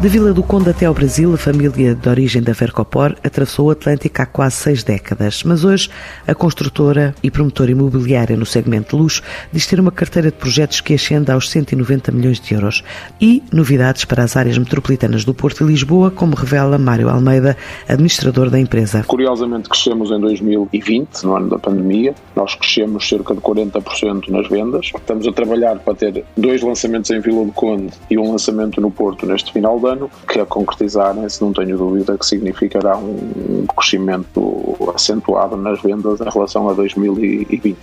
De Vila do Conde até ao Brasil, a família de origem da Vercopor atravessou o Atlântico há quase seis décadas, mas hoje a construtora e promotora imobiliária no segmento de luxo diz ter uma carteira de projetos que ascende aos 190 milhões de euros e novidades para as áreas metropolitanas do Porto e Lisboa, como revela Mário Almeida, administrador da empresa. Curiosamente crescemos em 2020, no ano da pandemia, nós crescemos cerca de 40% nas vendas. Estamos a trabalhar para ter dois lançamentos em Vila do Conde e um lançamento no Porto neste final de ano, que a concretizarem-se, não tenho dúvida que significará um crescimento acentuado nas vendas em relação a 2020.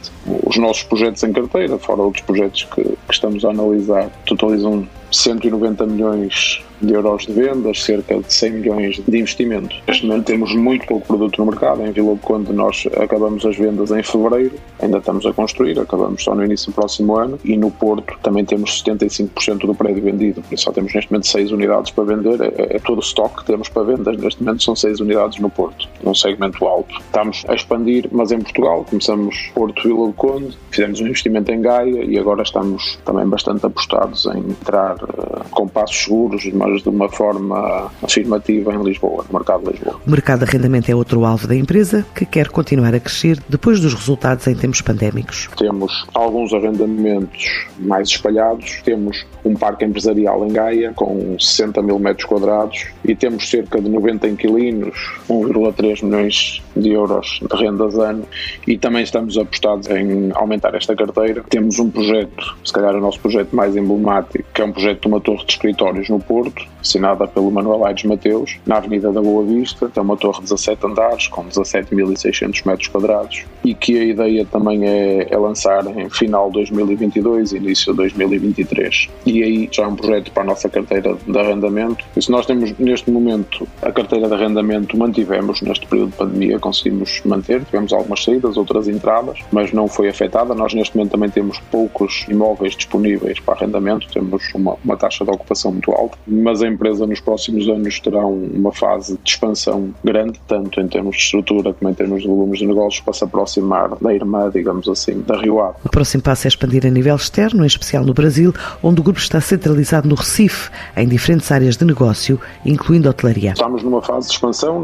Os nossos projetos em carteira, fora outros projetos que, que estamos a analisar, totalizam 190 milhões de euros de vendas, cerca de 100 milhões de investimento. Neste momento temos muito pouco produto no mercado. Em Vila do Conde nós acabamos as vendas em fevereiro, ainda estamos a construir, acabamos só no início do próximo ano. E no Porto também temos 75% do prédio vendido, por isso só temos neste momento 6 unidades para vender, é, é todo o estoque que temos para vendas, neste momento são 6 unidades no Porto, num segmento alto. Estamos a expandir, mas em Portugal, começamos Porto Vila do Conde, fizemos um investimento em Gaia e agora estamos também bastante apostados em entrar uh, com passos seguros, mas de uma forma afirmativa em Lisboa, no mercado de Lisboa. O mercado de arrendamento é outro alvo da empresa que quer continuar a crescer depois dos resultados em tempos pandémicos. Temos alguns arrendamentos mais espalhados, temos um parque empresarial em Gaia com 60 mil metros quadrados e temos cerca de 90 inquilinos, 1,3 milhões de euros de rendas ano e também estamos apostados em aumentar esta carteira. Temos um projeto, se calhar o nosso projeto mais emblemático, que é um projeto de uma torre de escritórios no Porto, assinada pelo Manuel Aires Mateus, na Avenida da Boa Vista. Tem uma torre de 17 andares, com 17.600 metros quadrados, e que a ideia também é, é lançar em final de 2022 início de 2023. E aí já é um projeto para a nossa carteira de arrendamento. E se nós temos neste momento a carteira de arrendamento, mantivemos neste período de pandemia, conseguimos manter, tivemos algumas saídas, outras entradas, mas não foi afetada. Nós neste momento também temos poucos imóveis disponíveis para arrendamento, temos uma, uma taxa de ocupação muito alta, mas a empresa nos próximos anos terá uma fase de expansão grande, tanto em termos de estrutura como em termos de volumes de negócios, para se aproximar da irmã, digamos assim, da Rio Ave. O próximo passo é expandir a nível externo, em especial no Brasil, onde o grupo está centralizado no Recife, em diferentes áreas de negócio, incluindo hotelaria. Estamos numa fase de expansão.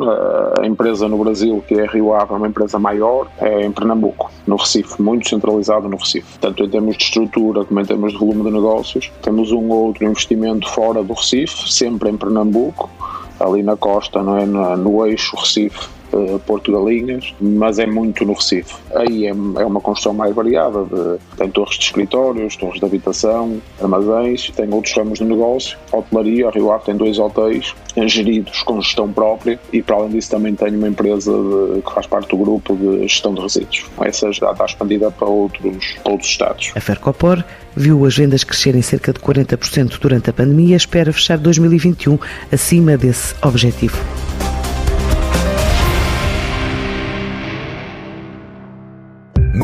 A empresa no Brasil, que é a Rio Ave, é uma empresa maior, é em Pernambuco, no Recife, muito centralizado no Recife. Tanto em termos de estrutura como em termos de volume de negócios, temos um ou outro investimento fora do Recife, sempre em Pernambuco, ali na costa, não é? no, no eixo Recife eh, Porto Galinhas, mas é muito no Recife. Aí é, é uma construção mais variada, de, tem torres de escritórios, torres de habitação, armazéns, tem outros ramos de negócio, hotelaria, a Rio Ave tem dois hotéis geridos com gestão própria e para além disso também tem uma empresa de, que faz parte do grupo de gestão de resíduos. Essa já está expandida para outros, outros estados. A Fercopor viu as vendas crescerem cerca de 40% durante a pandemia e espera fechar 2021 acima desse objetivo.